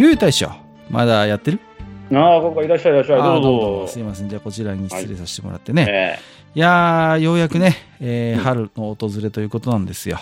ゆう大将、まだやってる？ああ、ここいらっしゃいいらっしゃい。どうぞ。すいません。じゃあこちらに失礼させてもらってね。えいやー、ようやくね、えーうん春の訪れということなんですよ。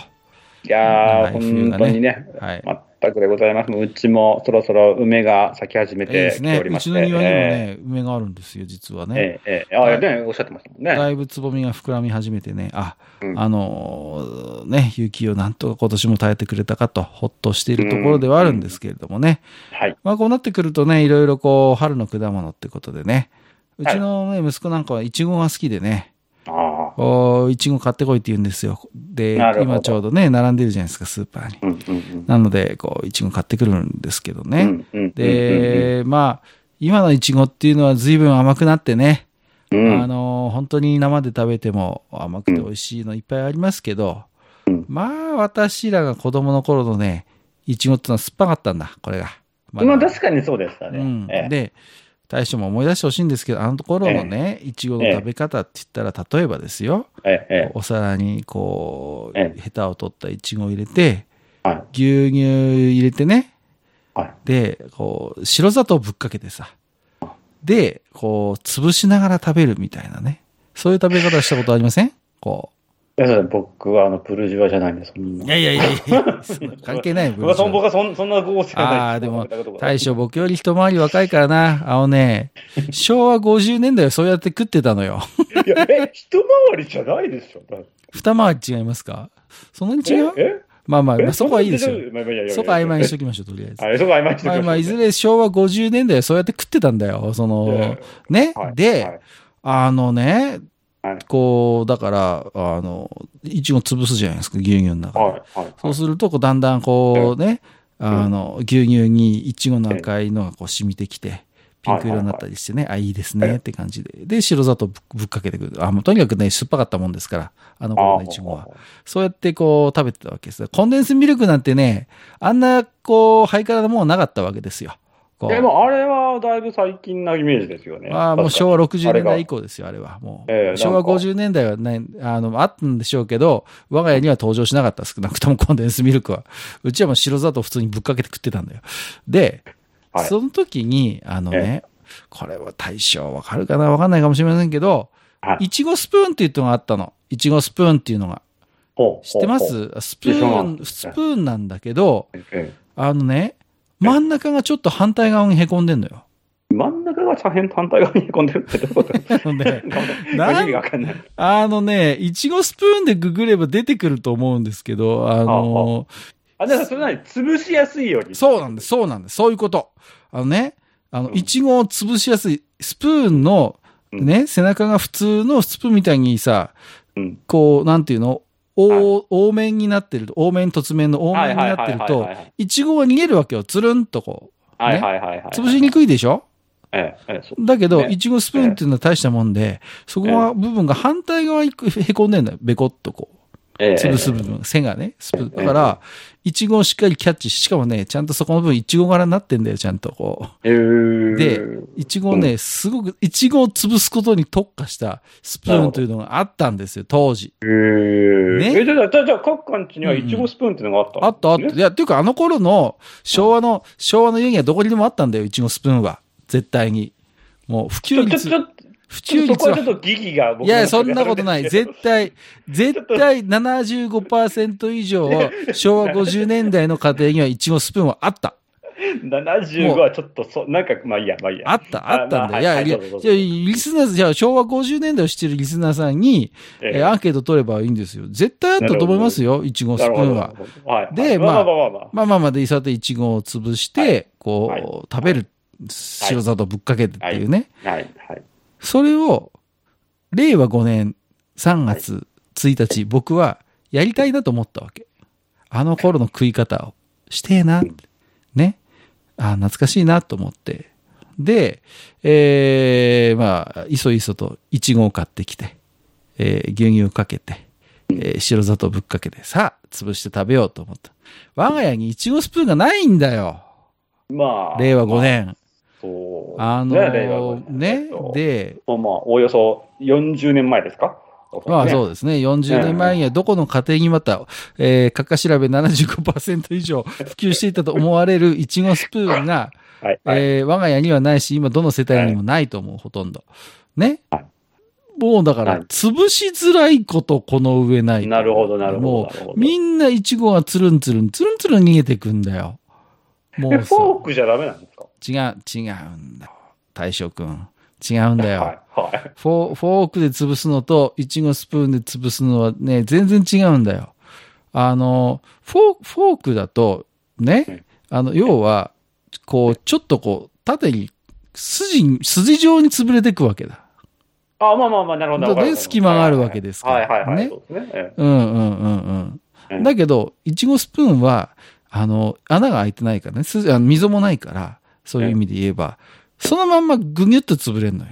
えいやはいー、ね当にね、はい。全くでございます。うちもそろそろ梅が咲き始めてきて。おりまして。うちの庭にもえね、梅があるんですよ、実はね。えええええああ、ね、おっしゃってましたもんね。だいぶつぼみが膨らみ始めてね、あ、うんあのーね、雪をなんとか今年も耐えてくれたかと、ほっとしているところではあるんですけれどもね。はい。まあこうなってくるとね、いろいろこう、春の果物ってことでね、うちのね、息子なんかはイチゴが好きでね、ああ。おいちご買ってこいって言うんですよ。で今ちょうどね、並んでるじゃないですか、スーパーに。うんうんうん。なので、こう、いちご買ってくるんですけどね。うんうんうんで、まあ、今のいちごっていうのは随分甘くなってね、うんうんあの、本当に生で食べても甘くて美味しいのいっぱいありますけど、うんまあ、私らが子供の頃のね、いちごってのは酸っぱかったんだ、これが。まあ確かにそうでしたね。うん、ええで、大将も思い出してほしいんですけど、あの頃のね、いちごの食べ方って言ったら、例えばですよ、お皿にこう、ええ。ヘタを取ったいちごを入れて。牛乳入れてね、はい。で、こう、白砂糖ぶっかけてさ、で、こう、潰しながら食べるみたいなね。そういう食べ方したことありません？こいや僕はあの、プルジュアじゃないんで、そんう。な。いやいやいやいや、関係ない僕はそん僕あはそんそんな合成ないあー、でも大将僕より一回り若いからな。あのね、昭和50年代はそうやって食ってたのよ。いや、え、一回りじゃないでしょ。二回り違いますか？そんなに違う？ええ？まあまあ、そこはいいですよ。そこは曖昧にしときましょう、とりあえず。はい、そこ曖昧にしときましょうまあまあ、いずれ昭和50年代はそうやって食ってたんだよ。その、ね？はいで、はいあのね、はいこう、だから、あの、いちご潰すじゃないですか、牛乳の中で。はい、はい。そうすると、こうだんだんこうね、あの、牛乳にいちごの赤いのがこう染みてきて、ピンク色になったりしてね、あ、いいですねって感じで。で、白砂糖ぶぶっかけてくる。あ、もうとにかくね、酸っぱかったもんですから、あの頃のいちごは。そうやってこう食べてたわけです。コンデンスミルクなんてね、あんなこう、ハイカラなものなかったわけですよ。こうでも、あれはだいぶ最近なイメージですよね。ああ、もう昭和60年代以あ降ですよ、あれは。もう。ええ昭和なんか50年代はね、あの、あったんでしょうけど、我が家には登場しなかった、少なくともコンデンスミルクは。うちはもう白砂糖普通にぶっかけて食ってたんだよ。で、はいその時に、あのね、これは大将わかるかなわかんないかもしれませんけど、はいいちごスプーンっていうのがあったの。いちごスプーンっていうのが。知ってます？スプーン、知スプーンなんだけど、あのね、真ん中がちょっと反対側に凹んでんのよ。え真ん中が左辺反対側にへこんでるってどういうこと？い。あのね、いちごスプーンでググれば出てくると思うんですけど、あの、あ、だからそれなに潰しやすいように。そうなんです、そうなんです、そういうこと。あのね、あの、うん。いちごを潰しやすい、スプーンの、ね、背中が普通のスプーンみたいにさ、うん。こう、なんていうの、大、大面になってると、大面突面の大面になってるとはいはいはいはいはい、いちごが逃げるわけよ、つるんとこう。はいはいはいはい。潰しにくいでしょ？ええ。だけど、ねいちごスプーンっていうのは大したもんで、そこは部分が反対側にへこんでんだよ。べこっとこう。ええ潰す部分、背がね、スプーン。だから、いちごをしっかりキャッチし、しかもね、ちゃんとそこの部分、いちご柄になってんだよ、ちゃんとこえーう。で、いちごをね、すごく、いちごを潰すことに特化したスプーンというのがあったんですよ、当時。えー、ねえ、じゃあ、じゃあ、じゃあ各館地にはイチゴスプーンっていうのがあったあったあった。ねいや、っていうか、あの頃の昭和の、昭和の家にはどこにでもあったんだよ、いちごスプーンは。絶対に。もう、普及ちょ、ちょ、率ちょ、、普ちょ及率はそこはちょっ。と疑義が僕いやいや、そんなことない。絶絶対、絶対75%以上、昭和50年代の家庭にはイチゴスプーンはあった。75はちょっと、そ、なんか、まあいいや、まあいいや。あった、あったんだ。あいや、いや、はいはいどうぞどうぞじゃあリスナー、じゃあ昭和50年代を知ってるリスナーさんに、ええーアンケート取ればいいんですよ。絶対あったと思いますよ、イチゴスプーンは。。はい。でまあまあまあまあまあ。まあまあまあで、そうやってイチゴを潰して、はいこう、はい食べる。白砂糖ぶっかけてっていうね。はい、はい。それを、令和5年3月1日、僕はやりたいなと思ったわけ。あの頃の食い方をしてえな、ね。あ懐かしいなと思って。で、えー、まあ、いそいそとイチゴを買ってきて、えー牛乳をかけて、えー白砂糖ぶっかけて、さあ、潰して食べようと思った。我が家にイチゴスプーンがないんだよ。まあ。令和5年。そう。あのね令和5ー、年ねえっと、で、まあ、おおよそ40年前ですか？まあねそうですね。40年前にはどこの家庭にまた、えー、かか調べ75%以上普及していたと思われるイチゴスプーンが、はい。はい。えー我が家にはないし、今どの世帯にもないと思う、ほとんど。ね？はい。もうだからはい、潰しづらいことこの上ない。なるほど、なるほど。もなるほどう、みんなイチゴがつるんつるん、つるんつるん逃げてくんだよ。もえ、うさフォークじゃダメなんですか違う、違うんだよ。大将くん。違うんだよ。はい。はい。フォーフォークで潰すのと、イチゴスプーンで潰すのはね、全然違うんだよ。あの、フォーフォークだと、ね、あの、要は、こう、ちょっとこう、縦に、筋、筋状に潰れていくわけだ。あ、まあまあまあ、なるほど。で隙間があるわけですからはいはいはい。ねそうんうんうんえうん。だけど、イチゴスプーンは、あの、穴が開いてないからね、筋あの溝もないから、そういう意味で言えば、そのまんまぐにゅっと潰れるのよ。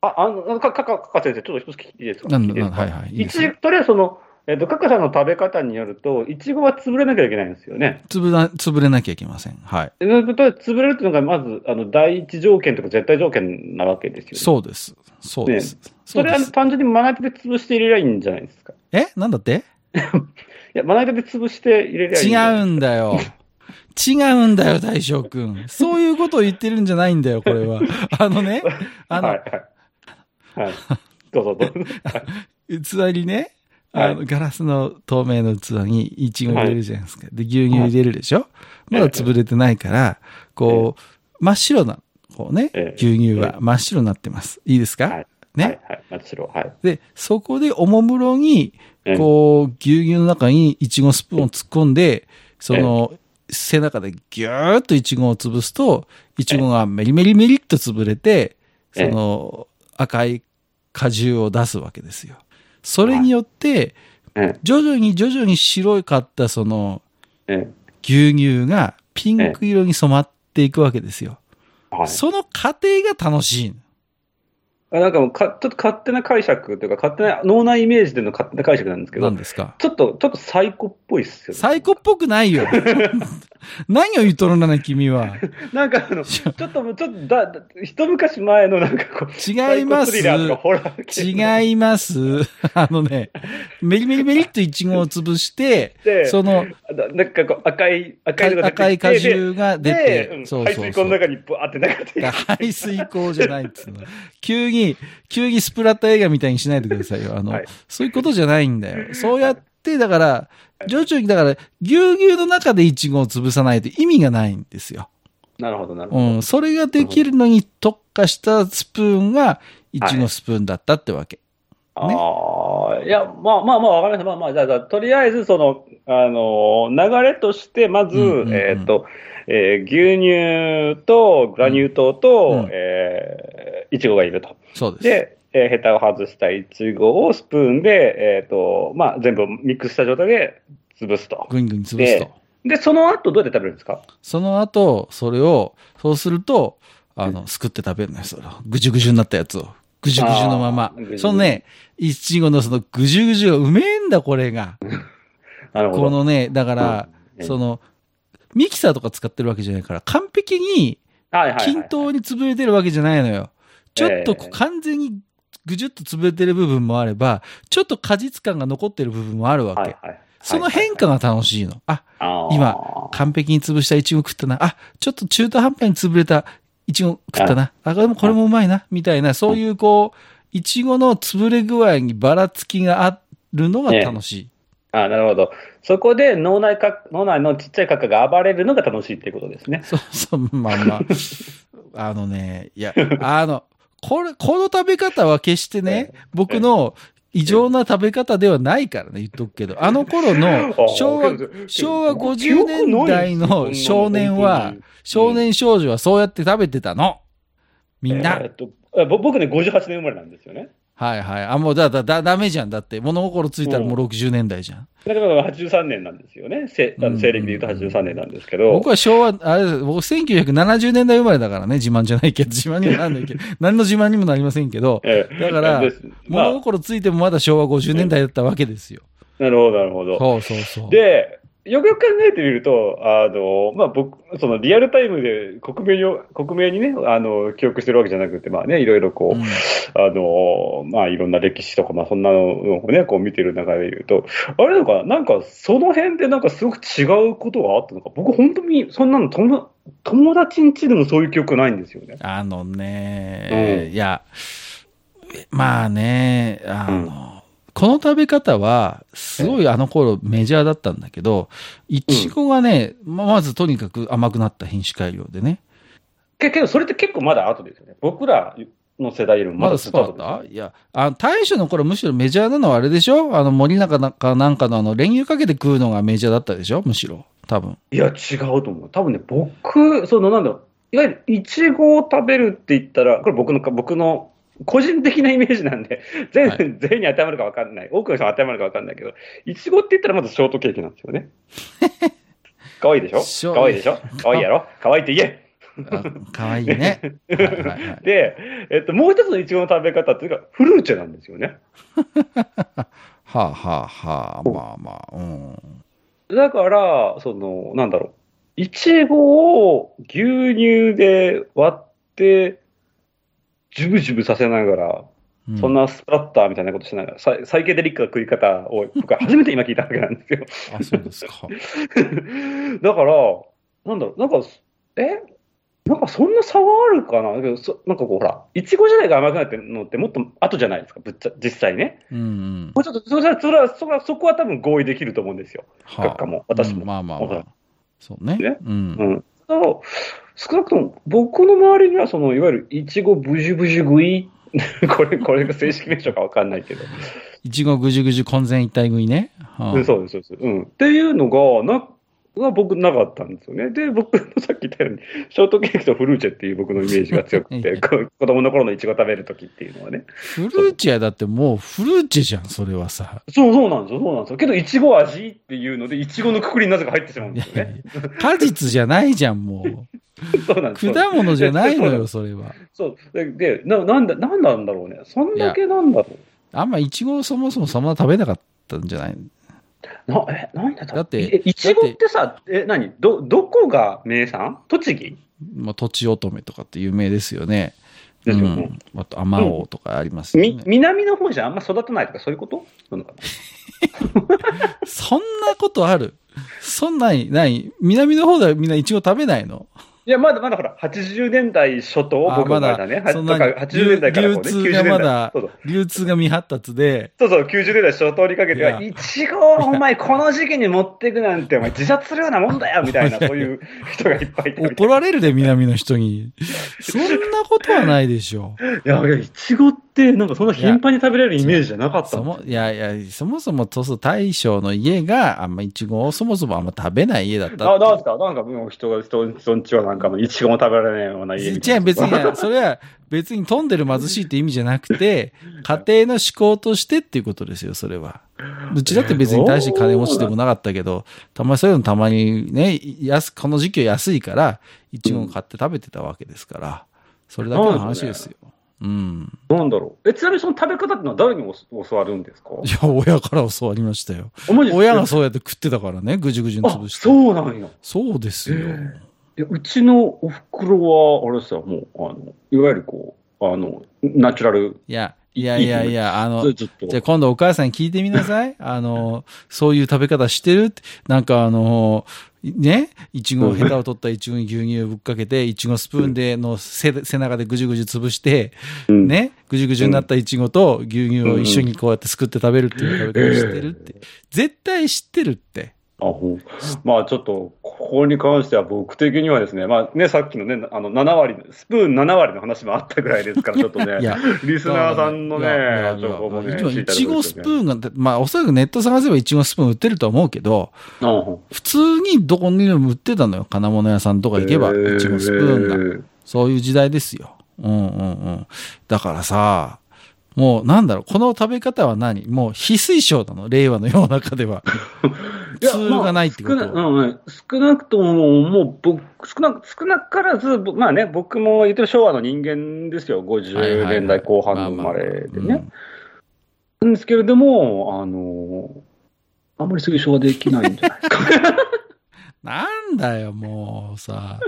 あ、あの、か、か、か、か先生、ちょっと一つ聞いていいですか？なんはいはいいいとりあえずその、えっと、カカさんの食べ方によると、いちごは潰れなきゃいけないんですよね。潰ら、潰れなきゃいけません。はい。えず潰れるっていうのが、まず、あの、第一条件とか絶対条件なわけですよね。そうです。そうです。そそうれは。単純にまな板で潰して入れりゃいいんじゃないですか？え？なんだって？いや、まな板で潰して入れりゃいいん違うんだよ。違うんだよ、大将くん。そういうことを言ってるんじゃないんだよ、これは。あのね、あの、はいはい。はい。どうぞどうぞ。器にね、はいあの、ガラスの透明の器にイチゴ入れるじゃないですか。で、牛乳入れるでしょ？まだ潰れてないから、こう、真っ白な、こうね、ええ牛乳は真っ白になってます。いいですか？はい。はいね。はい。真っ白。はい。で、そこでおもむろに、ええこう、牛乳の中にイチゴスプーンを突っ込んで、その、背中でギューッとイチゴを潰すと、イチゴがメリメリメリっと潰れて、ええ。その、赤い果汁を出すわけですよ。それによって、え徐々に徐々に白かったそのえ、え。牛乳がピンク色に染まっていくわけですよ。その過程が楽しいなんかもうか、ちょっと勝手な解釈というか、勝手な脳内イメージでの勝手な解釈なんですけど何、ですか？ちょっと、ちょっとサイコっぽいっすよね。サイコっぽくないよ。何を言っとるんだね、君は。なんかあの、ちょっと、ちょっとだ、だ一昔前のなんかこう、違います違います。あのね、メリメリメリっとイチゴを潰して、でそのだなんかこう赤い、赤いのが出てきて赤い果汁が出でてう、んそう排そうそう。水溝の中にブワーって流れて排水溝じゃないっつうの。急に、急にスプラッタ映画みたいにしないでくださいよ。あの、はいそういうことじゃないんだよ。そうやって、だから、徐々に、だから、牛乳の中でイチゴを潰さないと意味がないんですよ。なるほど、なるほど。うん。それができるのに特化したスプーンが、イチゴスプーンだったってわけ。ああ、いや、まあまあまあ、わかりました。まあまあ、じゃあ、とりあえず、その、あの、流れとして、まず、うんうんうんえーっと、えー牛乳とグラニュー糖と、うんえーいちごがいると。そうです。で、えーヘタを外したいちごをスプーンで、えーっと、まあ、全部ミックスした状態で潰すと。ぐんぐん潰すと。で、その後どうやって食べるんですか？その後、それを、そうすると、あの、すくって食べるのよ、そ。ぐじゅぐじゅになったやつを。ぐじゅぐじゅのままそのね、いちごのそのぐじゅぐじゅがうめえんだ、これが。なるほど。このね、だから、うんその、ミキサーとか使ってるわけじゃないから、完璧に均等に潰れてるわけじゃないのよ。ちょっと完全にぐじゅっと潰れてる部分もあれば、ちょっと果実感が残ってる部分もあるわけ。はいはい。その変化が楽しいの。あ、今、完璧に潰したイチゴ食ったな。あ、ちょっと中途半端に潰れたイチゴ食ったな。あ、でもこれもうまいな。みたいな、そういうこう、イチゴの潰れ具合にばらつきがあるのが楽しい。あなるほど。そこで脳内か、脳内のちっちゃいカカが暴れるのが楽しいっていうことですね。そうそう、まあまあ。あのね、いや、あの、これ、この食べ方は決してね、僕の異常な食べ方ではないからね、言っとくけど、あの頃の昭和昭和50年代の少年は、少年少女はそうやって食べてたの。みんなえー。っと僕ね、58年生まれなんですよね。はいはい。あ、もうだ、だ、だ、ダメじゃん。だって、物心ついたらもう60年代じゃん。だから83年なんですよね。せあの西暦で言うと83年なんですけど。僕は昭和、あれ、僕1970年代生まれだからね、自慢じゃないけど、自慢にもなんないけど、何の自慢にもなりませんけど、ええだから物心ついてもまだ昭和50年代だったわけですよ。なるほど、なるほど。そうそうそう。で、よくよく考えてみると、あの、まあ、僕、そのリアルタイムで克明に、克明にね、あの、記憶してるわけじゃなくて、まあね、いろいろこう、うん。あの、まあ、いろんな歴史とか、まあ、そんなのをね、こう見てる中で言うと、あれなのかな、なんか、その辺でなんかすごく違うことがあったのか、僕、本当に、そんなの友、友達ん家でもそういう記憶ないんですよね。あのね、いや、まあね、あの、この食べ方は、すごいあの頃メジャーだったんだけど、いちごがね、ままずとにかく甘くなった品種改良でね。けけど、それって結構まだ後ですよね。僕らの世代よりもまだまだスパータいや、あ大将の頃むしろメジャーなのはあれでしょ？あの森中なんかなんかのあの練乳かけて食うのがメジャーだったでしょ？むしろ。多分。いや、違うと思う。多分ね、僕、その、なんだろう、いわゆる、いちごを食べるって言ったら、これ僕の、僕の、個人的なイメージなんで、全、はい全員に当てはまるか分かんない。多くの人に当てはまるか分かんないけど、いちごって言ったらまずショートケーキなんですよね。可愛いでししょょ可愛いでしょ？可愛いやろ？可愛いって言えあかわいいね。で、えっと、もう一つのいちごの食べ方っていうか、フルーチェなんですよね。はあはあはあ、まあまあ、うん。だから、その、なんだろう。いちごを牛乳で割って、ジュブジュブさせながら、うんそんなスプラッターみたいなことしながら、サイサイケデリックな食い方を、僕は初めて今聞いたわけなんですよ。あ、そうですか。だから、なんだろう、なんか、え？なんかそんな差はあるかな？だけどそなんかこう、ほら、いちご自体が甘くなってるのってもっと後じゃないですか、ぶっちゃ実際ね。うんうん。もうちょっと、それは、それは、それはそこは多分合意できると思うんですよ。は学科も私もうんまあまあまあ。そうね。ねうん。うん。だから、少なくとも僕の周りには、その、いわゆるいちごブジュブジュ食い これ、これが正式名称かわかんないけど。いちごぐじゅぐじゅ混然一体食いね。はあうんそうです、そうです。うん。っていうのが、な、が僕なかったんですよね。で、僕の さっき言ったように、ショートケーキとフルーチェっていう僕のイメージが強くて、こ子供の頃のいちご食べるときっていうのはね。フルーチェだってもうフルーチェじゃん、それはさ。そうそうなんですよ、そうなんですよ。けど、いちご味っていうので、いちごのくくりになぜか入ってしまうんいやいやですよね。果実じゃないじゃん、も そうなんですう。果物じゃないのよ、それは。そう。で、でななんだ、なんなんだろうね。そんだけなんだろう。あんまいちごそもそもそんな食べなかったんじゃない？な、え、なんでだ？だってえいちごってさ、え、何？ど、どこが名産？栃木？まあ、とちおとめとかって有名ですよね。うん。あと、あまおうとかありますよみね。、南の方じゃあんま育たないとかそういうこと？そんなこと。ある？そんない、ない？南の方ではみんないちご食べないの？いや、まだまだほら、80年代初頭、僕あまだまだね、はそんなとか80年代からこうね、流通がまだ90年代。そうそう。流通が未発達で、そうそう、90年代初頭にかけては、いちごをお前この時期に持ってくなんて、お前自殺するようなもんだよみたいな、そういう人がいっぱいいたみたい怒られるで、南の人に。そんなことはないでしょ。う。いや、いや、いちごって、なんかそんな頻繁に食べれるイメージじゃなかったそいやいや、そもそも塗装大将の家があんまいちごをそもそもあんま食べない家だったあ、っていうなんですか？なんかもう人が、人、人んちはなんかもういちごも食べられないような家みたいな。違う、別に、それは別に飛んでる貧しいって意味じゃなくて、家庭の思考としてっていうことですよ、それは。うちだって別に大して金持ちでもなかったけど、たまにそういうのたまにね、安、この時期は安いから、いちごを買って食べてたわけですから、それだけの話ですよ。うん。なんだろう。え、ちなみにその食べ方ってのは誰に教教わるんですか？いや、親から教わりましたよ。親がそうやって食ってたからね、ぐじゅぐじゅにあ潰、して。そうなんや。そうですよ。いやうちのお袋は、あれですよ、もう、あの、いわゆるこう、あの、ナチュラル、いや、いやいやいや、あの。じゃあ今度お母さんに聞いてみなさい。あの、そういう食べ方してるって。なんかあの、ね、いちご、ヘタを取ったいちごに牛乳をぶっかけて、いちごスプーンでの背背中でぐじゅぐじゅ潰して、うん、ね、ぐじゅぐじゅになったいちごと牛乳を一緒にこうやってすくって食べるっていう食べ方知ってるって。絶対知ってるって。あほうまあちょっと、ここに関しては僕的にはですね、まあね、さっきのね、あの、7割、スプーン7割の話もあったぐらいですから、ちょっとねリスナーさんのね、情報もね、今いちごスプン。ーンが、まあおそらくネット探せばいちごスプーン売ってるとは思うけど、普通にどこにでも売ってたのよ。金物屋さんとかう行けば、いちごスプーンが。が。そういう時代ですよ。うんうんうん。だからさ、もうなんだろう、この食べ方は何？もう非推奨なの？令和の世の中では。いやツールがないってこと？まあ少な,、うんうん、少なくとも、もう僕、少な少なからず、ぼまあね、僕も言ってる昭和の人間ですよ、50年代後半の生まれでね。なんですけれども、あの、あんまり推奨はできないんじゃないですか。なんだよ、もうさ。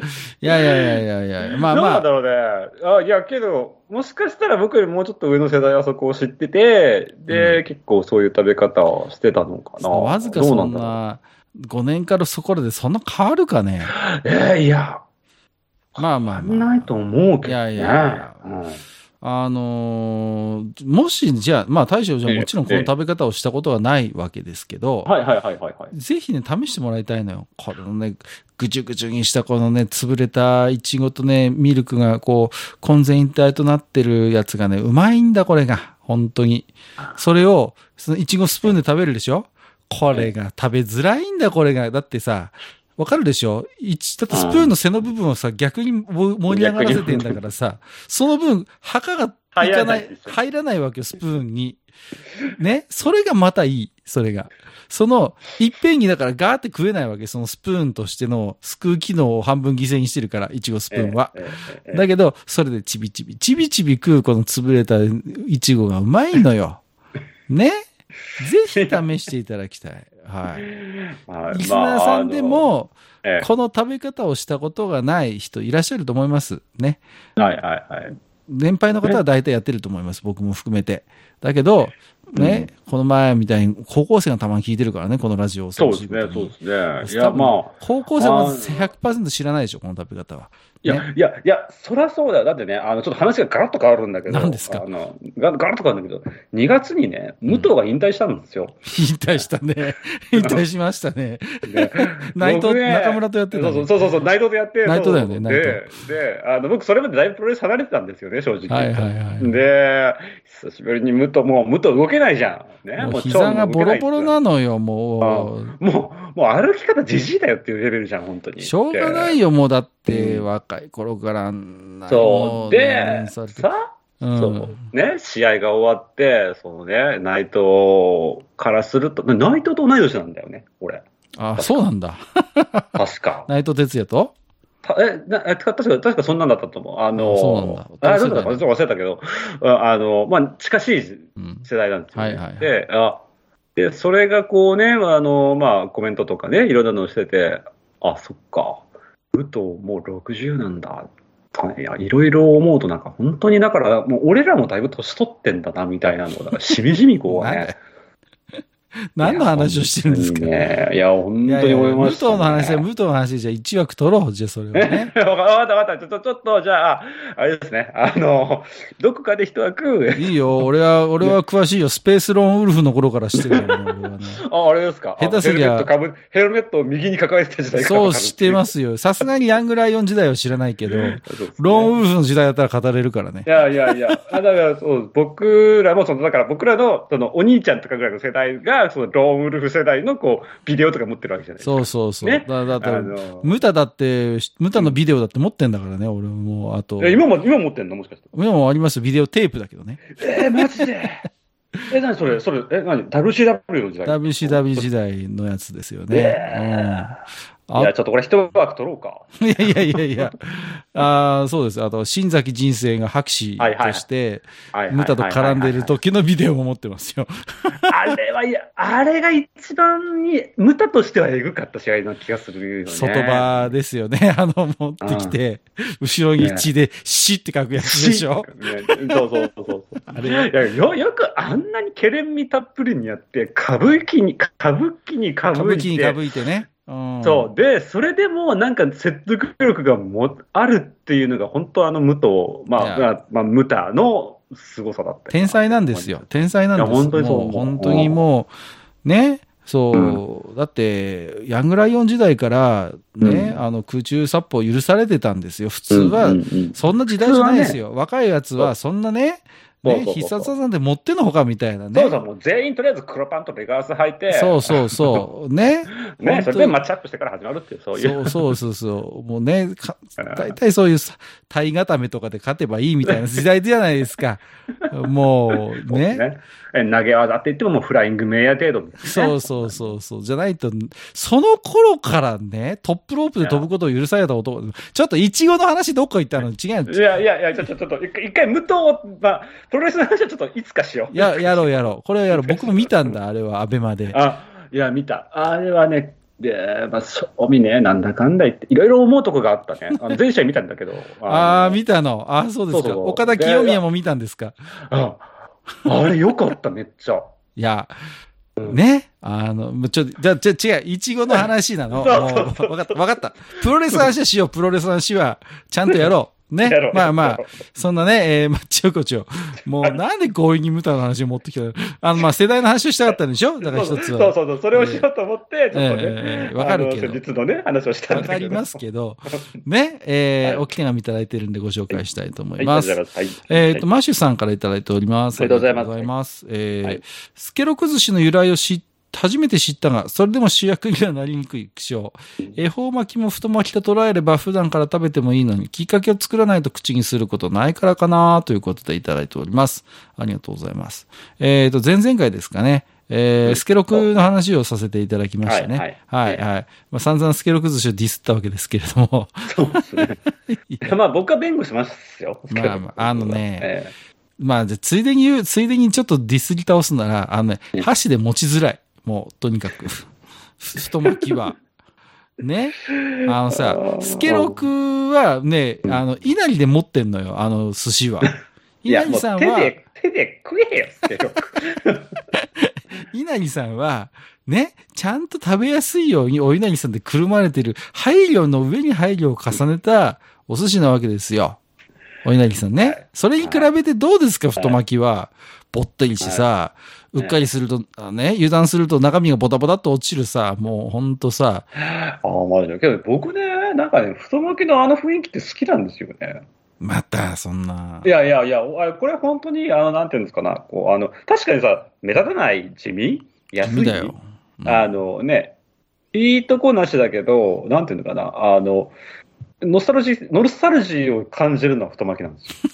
いやいやいやいやいや、まあまあどうなんだ。ろうね。あいや、けど、もしかしたら僕よりもうちょっと上の世代はそこを知ってて、で、うん結構そういう食べ方をしてたのかな。わずかそんな、5年からそこらでそんな変わるかね。う。えーいや、まあまあまあ。ないと思うけどね。いやいやいやうんあのーもし、じゃあ、まあ大将じゃもちろんこの食べ方をしたことはないわけですけど、はいはいはいはいはい。ぜひね、試してもらいたいのよ。このね、ぐちゅぐちゅにしたこのね、潰れたいちごとね、ミルクがこう、混然一体となってるやつがね、うまいんだ、これが。本当に。それを、そのいちごスプーンで食べるでしょ？これが食べづらいんだ、これが。だってさ、わかるでしょ？一だってスプーンの背の部分をさ、逆にも盛り上がらせてんだからさ、その分、墓がいか入らなない入らないわけよ、スプーンに。ね？それがまたいい、それが。その、いっぺんにだからガーって食えないわけ、そのスプーンとしての、すくう機能を半分犠牲にしてるから、いちごスプーンは。だけど、それでちびちび、ちびちび食うこの潰れたいちごがうまいのよ。ね？ぜひ試していただきたい。はい。まあリスナーさんで、も、まああのえこの食べ方をしたことがない人いらっしゃると思います。ね。えはいはいはい。年配の方は大体やってると思います。僕も含めて。だけど、ね、この前みたいに高校生がたまに聞いてるからね、このラジオを。そうですね、そうですね。いや、まあ、高校生は100%知らないでしょ、この食べ方は。いや、いや、いや、そりゃそうだよ。だってね、あの、ちょっと話がガラッと変わるんだけど。何ですか？あの、ガガラッと変わるんだけど、2月にね、武藤が引退したんですよ。引退したね。引退しましたね。で 内藤、僕ね中村とやってたねそうそうそうそう、内藤とやって。内藤だよね内藤で、で、あの、僕、それまでだいぶプロレス離れてたんですよね、正直。はいはいはいで、久しぶりに武藤、もう、武藤動けないじゃん。ね、もう膝がボロボロなの。のよ、もう。もう、もう歩き方じじいだよっていうレベルじゃん、本当に。しょうがないよ、もうだって、若い頃からそう。で、さうんそう。ね、試合が終わって、そのね、内藤からすると、内藤と同い年なんだよね、俺。あ、そうなんだ。確か。内藤哲也と？たえ、なえ確か、確かそんなんだったと思う。あの、そうなんだあ、そうだったか、ちょっと忘れたけど、ああの、まあ、近しいうん。世代なんですよ、ね。はいはいはいで、あ、で、それがこうね、あの、まあ、コメントとかね、いろんなのをしてて、あ、そっか、武藤もう60なんだ。いや、いろいろ思うとなんか、本当にだから、もう俺らもだいぶ年取ってんだな、みたいなのを、だからしみじみこうね。何の話をしてるんですか？いやね、いや、本当に思い武藤ました、ね。の話で、武藤の話でじゃあ1枠取ろう、じゃあそれをね。わかったわかった。ちょっと、ちょっと、じゃあ、あれですね。あの、どこかで一枠、いいよ、俺は、俺は詳しいよ。スペースローンウルフの頃から知ってるから、俺はね。あ、あれですか下手すりゃあヘルメットかぶヘルメットを右に抱えてた時代そう、知ってますよ。さすがにヤングライオン時代は知らないけど、ねローンウルフの時代だったら語れるからねい。やいやいや、あだからそう、僕らも、その、だから僕らの、その、お兄ちゃんとかぐらいの世代が、その、ローンウルフ世代の、こう、ビデオとか持ってるわけじゃないですか。そうそうそう。ね？だだってあの、ムタだって、ムタのビデオだって持ってんだからね、俺も。あと。え今も、今持ってんの？もしかして。今もありますよビデオテープだけどね。えー、マジで？え、何それ、それ、え、何 ?WCW の時代？WCW 時代のやつですよね。うん。いや、あちょっとこれ一枠取ろうか。いやいやいやいや。あーそうです。あと、新崎人生が博士として、はいムタと絡んでる時のビデオも持ってますよ。あれは、いや、あれが一番に、ムタとしてはエグかった試合な気がするよね。外場ですよね。あの、持ってきて、後ろに血で、死って書くやつでしょ。ねそうそうそうそう。あれ？いやよ、よくあんなにケレン味たっぷりにやって、歌舞伎に、歌舞伎に歌歌舞伎舞伎に歌舞いてね。うん。そう。で、それでもなんか説得力がもあるっていうのが、本当あの、武藤、まあ、まあ、まあ、ムタの凄さだったよ天才なんですよ。。天才なんです。本当にそうもう本当にもう、ね、そう、だって、ヤングライオン時代から、ね、うん。あの、空中殺法許されてたんですよ。普通はうん、うんうんそんな時代じゃないですよ。若いやつは、そんなね、ね、必殺技なんて持ってんのほかみたいなね。そうそう、もう全員とりあえず黒パンとレガース履いて、そうそうそう。ね。ね、それでマッチアップしてから始まるっていう、そういう。そうそうそう。もうね、か大体そういうさ、体固めとかで勝てばいいみたいな時代じゃないですか。もうね。ねえ投げ技って言ってももうフライングメイヤー程度ねそうそうそうそう。じゃないと、その頃からね、トップロープで飛ぶことを許された男、ちょっとイチゴの話どっか行ったの？違ういやいやいや、ちょちょちょっと、一回、一回武藤を、まあ、プロレスの話はちょっといつかしよう。や、やろうやろう。これをやろう。僕も見たんだ、あれは、アベマで。あ、いや、見た。あれはね、で、まあ、そうみね、なんだかんだ言って、いろいろ思うとこがあったね。あの全試合見たんだけど。ああ、見見たの。ああ、そうですか。そうそう岡田清宮も見たんですか？ああれよかった、めっちゃ。いや、ね？あの、ちょ、じゃ、じゃ、違う、いちごの話なの。わかった、わかった。プロレスの話はしよう、プロレスの話は、ちゃんとやろう。ね。まあまあ、そんなね、えー、まあ、ちょこちょ。もう、なんで強引にムタの話を持ってきたの？あの、まあ、世代の話をしたかったんでしょ？だから一つは。そうそうそう、それをしようと思って、ちょっとね、ええわかるけど。実のね、話をしたんだけど。わかりますけど、ね、えー、はい。お手紙いただいてるんでご紹介したいと思はいい、ます。ありがとうございます。えっ、と、はい。マッシュさんからいただいております。ありがとうございます。ありがとうございます。えーはい。スケロク寿司の由来を知っ初めて知ったが、それでも主役にはなりにくい苦笑。恵方巻きも太巻きと捉えれば普段から食べてもいいのに、きっかけを作らないと口にすることないからかなということでいただいております。ありがとうございます。えっ、と、前々回ですかね。えー、スケロクの話をさせていただきましたね。は、はいいはい、まあ、散々スケロク寿司をディスったわけですけれども。そうですね。い やまあ、僕は弁護しますよ。まあまああのねえまあ、じゃあついでに言う、ついでにちょっとディスり倒すなら、あのね、箸で持ちづらい。もう、とにかく。太巻きは。ね？あのさ、スケロクはね、あの、稲荷で持ってんのよ、あの、寿司は。稲荷さんは、手で、手で食えよってよ。稲荷さんは、ね、ちゃんと食べやすいようにお稲荷さんでくるまれてる、配慮の上に配慮を重ねたお寿司なわけですよ。お稲荷さんね。それに比べてどうですか、太巻きは。ぼったりしてさ、うっかりすると、あね、油断すると中身がボタボタっと落ちるさ、もうほんとさ、ああ、まあ、けど僕ね、なんかね、太巻きのあの雰囲気って好きなんですよね。また、そんな。いやいやいや、これ本当に、あの、なんていうんですかな、こう、あの、確かにさ、目立たない地味？安い？君だよ。うんあのね、いいとこなしだけど、なんていうのかな、あの、ノスタルジー、ノスタルジーを感じるのは太巻きなんですよ。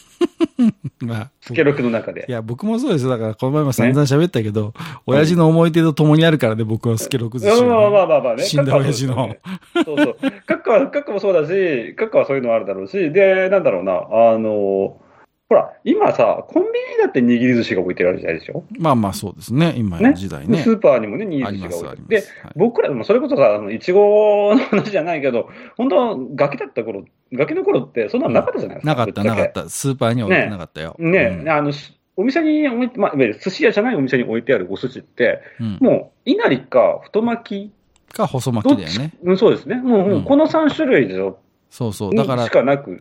まあ、スケロクの中でい。や、僕もそうですよ。だから、この前も散々喋ったけど、親父の思い出と共にあるからね、僕はスケロク寿司まあまあまあまあね。死んだ親父の。そうそう。カッカは、カッカもそうだし、カッカはそういうのあるだろうし、で、なんだろうな、あの、ほら、今さ、コンビニだって握り寿司が置いてある時代でしょ？まあまあそうですね。今のね。時代ね。スーパーにもね、握あり寿司が置いてある。で、はい僕らもそれこそさ、あの、いちごの話じゃないけど、本当ガキだった頃、ガキの頃ってそんなのなかったじゃないですか。なかった、なかった。スーパーには置いてなかったよ。ね、うんあの、しお店に置いて、まあ、いわゆる寿司屋じゃないお店に置いてあるお寿司って、うんもう、稲荷か太巻き、か、細巻きだよね。うん、そうですね。もう、もううんこの3種類でしょ。そうそう。だから。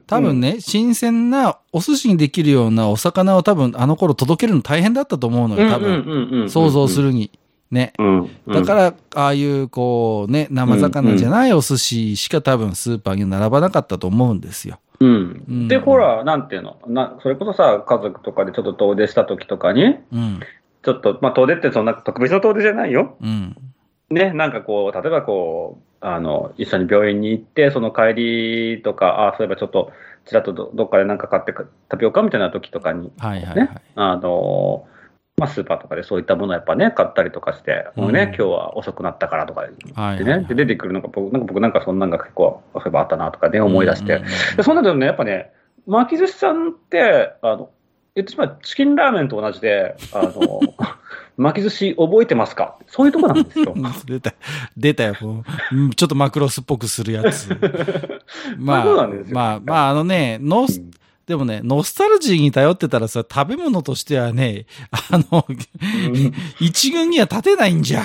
多分ね、新鮮なお寿司にできるようなお魚を多分あの頃届けるの大変だったと思うのうん、よ、多分。うんうんうんうん想像す。るに。ね。うん。うんだから、ああいう、こうね、生魚じゃないお寿司しか多分スーパーに並ばなかったと思うんですよ。ううんん。で、ほら、なんていうの？な、それこそさ、家族とかでちょっと遠出した時とかに、うん。ちょっと、まあ、遠出ってそんな特別な遠出じゃないよ。うん。ね、なんかこう、例えばこう、あの、一緒に病院に行って、その帰りとか、あそういえばちょっと、ちらっとどどっかでなんか買ってか食べようかみたいな時とかに、はいはいはいね。、あの、まあ、スーパーとかでそういったものをやっぱね、買ったりとかして、もうね、うん今日は遅くなったからとかはいではいはいね、で出てくるのが僕、なんか僕なんかそんなんが結構、そういえばあったなとかね、思い出して。でそんなのね、やっぱね、巻き寿司さんって、あの、言ってしまえばチキンラーメンと同じで、あの、巻き寿司覚えてますか？そういうとこなんですよ。出た、出たよ、こううんちょっとマクロスっぽくするやつ。まあそうなんです、よまあ、まあ、あのね、ノス、でもね、ノスタルジーに頼ってたらさ、食べ物としてはね、あの、一軍には立てないんじゃ。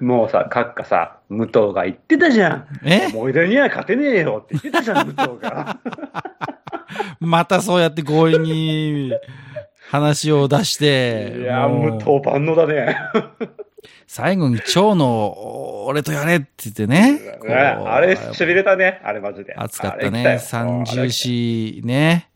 もうさ、閣下さ、武藤が言ってたじゃん。え？思い出には勝てねえよって言ってたじゃん、武藤が。またそうやって強引に話を出して。いや、もう武藤万能だね。最後に蝶の俺とやれって言ってね。こうあれ、しびれたね。あれマジで。熱かったね。よ三重。視ね。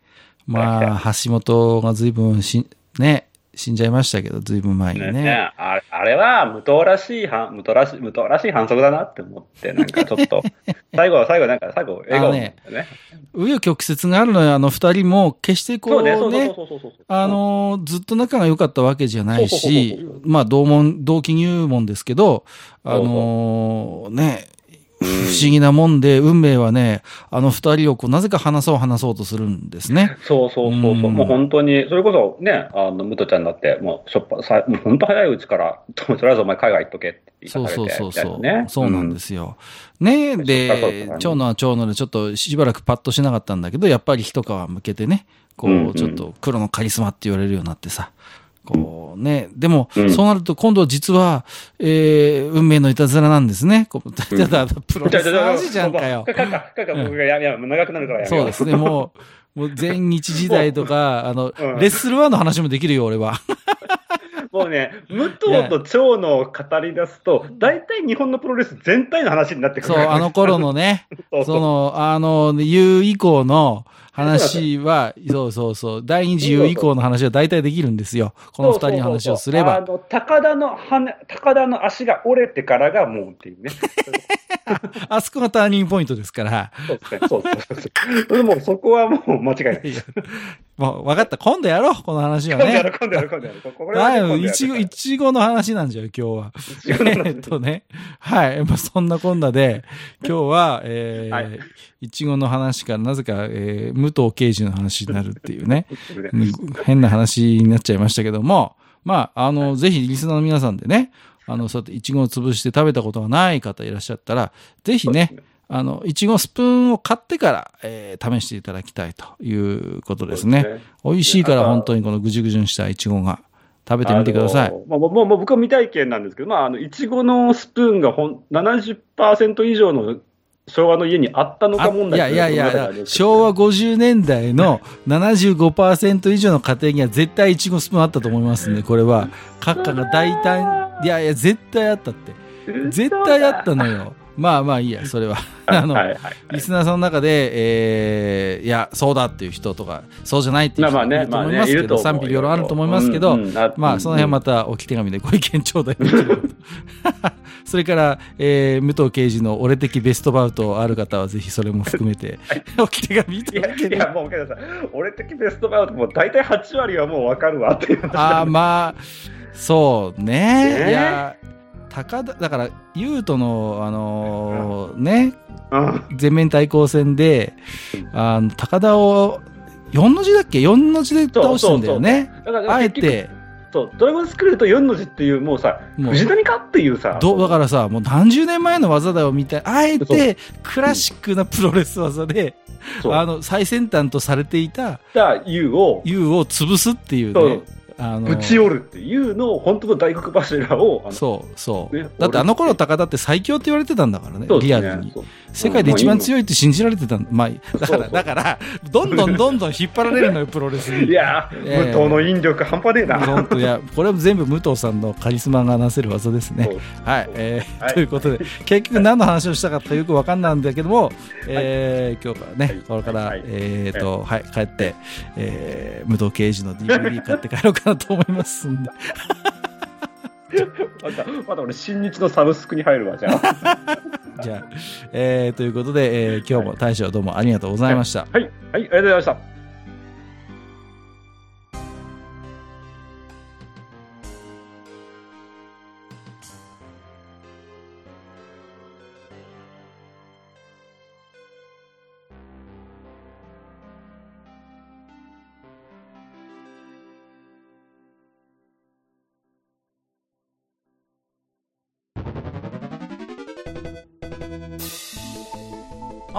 まあ、橋本が随分し、ね、死んじゃいましたけど、ずいぶん前にね。ねねあれは無党らしい反、無党らしい、無党らしい反則だなって思って、なんかちょっと、最後は最後なんか最後、笑顔でね。紆余曲折があるのよ、あの二人も、決してこそううね。あのーずっと仲が良かったわけじゃないしまあ、同門、同期入門ですけど、あのーね、不思議なもんで、運命はね、あの二人をこう、なぜか話そう話そうとするんですね。そうそうそうそう、うんもう本当に、それこそね、あの、ムトちゃんだって、もう、しょっぱ、さもう本当早いうちから、ととりあえずお前海外行っとけって言そうそうそうそう、みたいなね。そうなんですよ。うでだね、長野は長野でちょっとしばらくパッとしなかったんだけど、やっぱり一皮向けてね、こう、うんうんちょっと黒のカリスマって言われるようになってさ、こうね、でも、うんそうなると今度実は、えー、運命のいたずらなんですね。ただ、プロレスの話じゃんかよ。かかかかか、僕がやめやめ、長くなるからやめよそうですね、もう、もう前日時代とか、あの、うんレッスルワンの話もできるよ、俺は。もうね、武藤と長野を語り出すと、大体日本のプロレス全体の話になってくるそう、あの頃のね、その、あの、U 以降の話は、そうそうそう、第二次 U 以降の話は大体できるんですよ。この二人の話をすれば。あの、高田の羽、高田の足が折れてからがもうっていうね。あそこがターニングポイントですから。そうですね。そうそうそうそう。でもそこはもう間違いない。いやもう分かった。今度やろう、この話はね今度やる、。今度やる、今度やる。これい、今度やるいちご、いちごの話なんじゃよ、今日は。えっとね。はい。まあ、そんなこんなで、今日は、えはいー、いちごの話から、なぜか、えー、武藤刑事の話になるっていうね。うん変な話になっちゃいましたけども、まあ、あの、ぜひリスナーの皆さんでね、あの、そうやってイチゴを潰して食べたことがない方いらっしゃったら、ぜひね、あの、いちごスプーンを買ってから、えー試していただきたいということですね。美味しいからね本当にこのぐじゅぐじゅにしたいちごが食べてみてください。まあ、もうもう僕は未体験なんですけど、まあ、あの、いちごのスプーンがほん70%以上の昭和の家にあったのあか問題いやいやいやいや、和昭和50年代の75%以上の家庭には絶対いちごスプーンあったと思いますんで、これは、閣下が大胆、いやいや、絶対あったって。絶対あったのよ。まあまあいいや、それは。あの、はいはいリスナーさんの中で、えー、いや、そうだっていう人とか、そうじゃないっていう人もいると思いますけど、賛否両論あると思いますけど、まあ、その辺また置き手紙でご意見頂戴 それから、えー、武藤刑事の俺的ベストバウトある方はぜひそれも含めて、置き手紙いいただけいや、もう、さ、俺的ベストバウト、もう大体8割はもう分かるわっていう話ああ、まあ、そうね。ね。いや、高田、だから、優斗の、あのーね、うん。全面対抗戦で、あの、高田を、4の字だっけ ?4 の字で倒したんだよね。あえて、そう、ドラゴンスクールと4の字っていう、もうさ、藤波かっていうさ、どだからさ、もう何十年前の技だよみたいあえて、クラシックなプロレス技で、そう。あの、最先端とされていたた U を、U を潰すっていうね。あのぶち折るっていうのを、本当の大黒柱を、そう、そう。ねだってあの頃高田って最強って言われてたんだからね、ねリアルに。そう世界で一番強いって信じられてたんまあ、だから、だから、どんどんどんどん 引っ張られるのよ、プロレスに。いやー、ええ。武藤の引力半端ねえな。本当いや、これは全部武藤さんのカリスマがなせる技ですね。はい、えーはい。ということで、結局何の話をしたかったかよくわかんないんだけども、えー今日からね、はい。これから、はい。えっ、と、はい、帰って、えー、武藤刑事の DVD 買って帰ろうかなと思いますんで。また、また俺、新日のサブスクに入るわ、じゃあ。じゃあ、えー、ということで、えー今日も大将どうもありがとうございました。はい、はい、ありがとうございました。